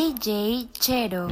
DJ Chero.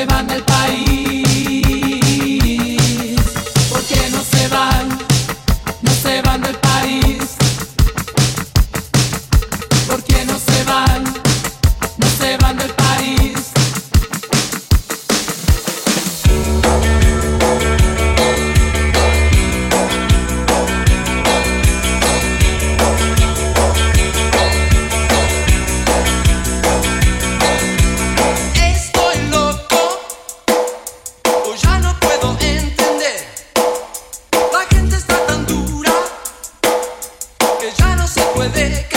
Se van del país. se puede.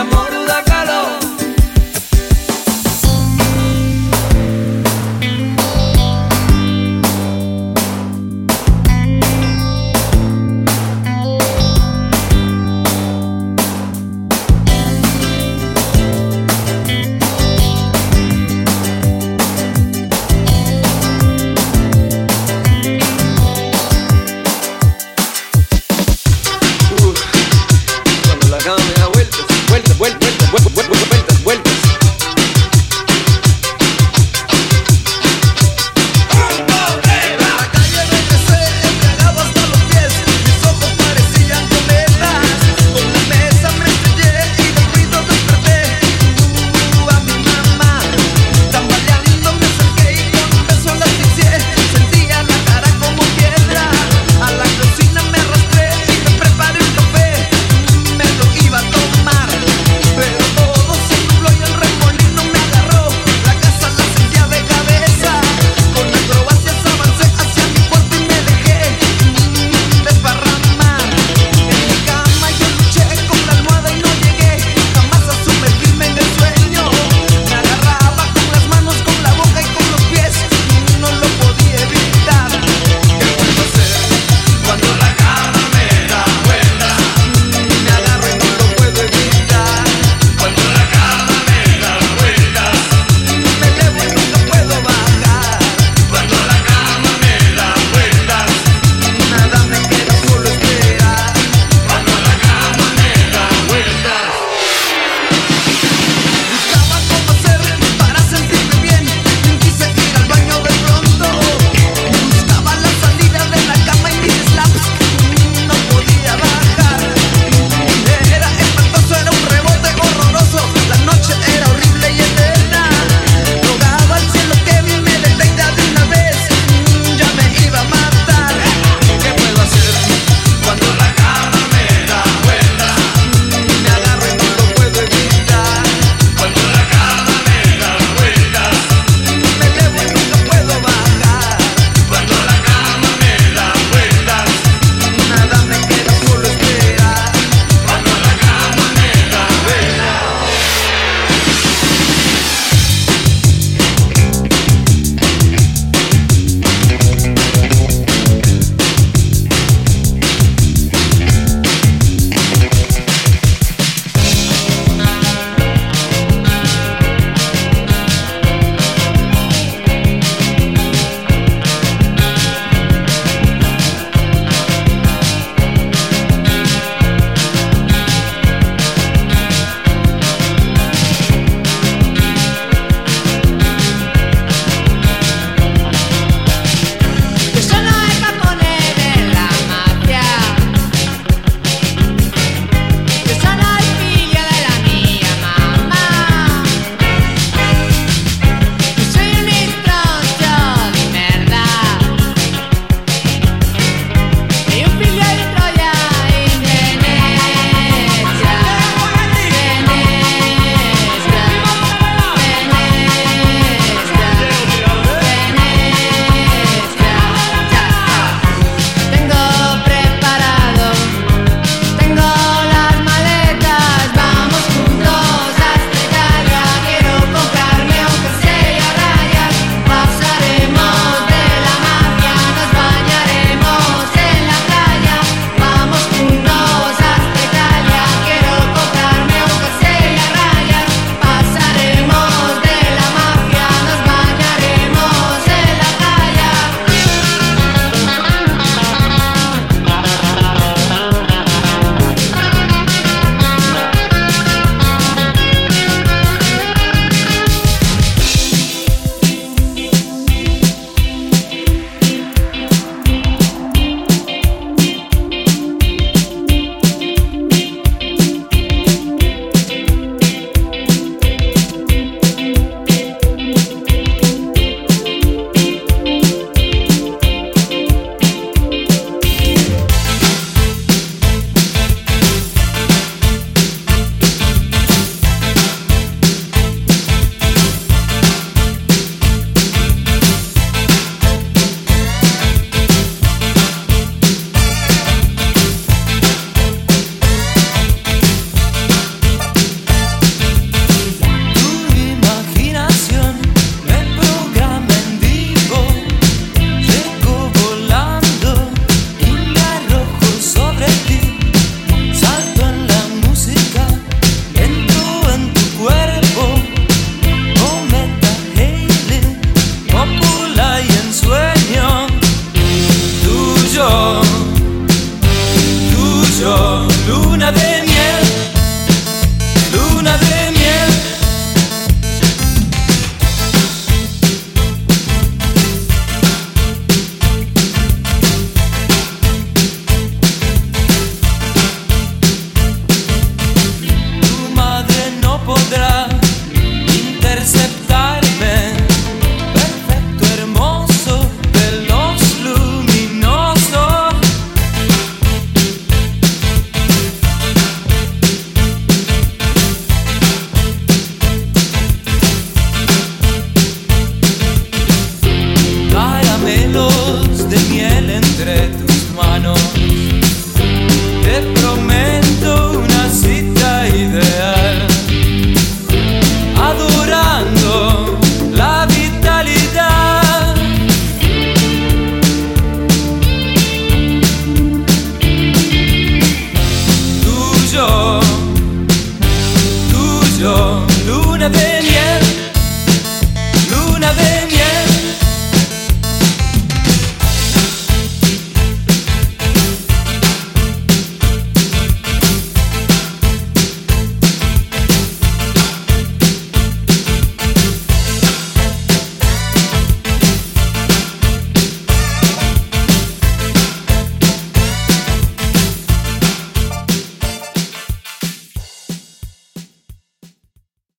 amor.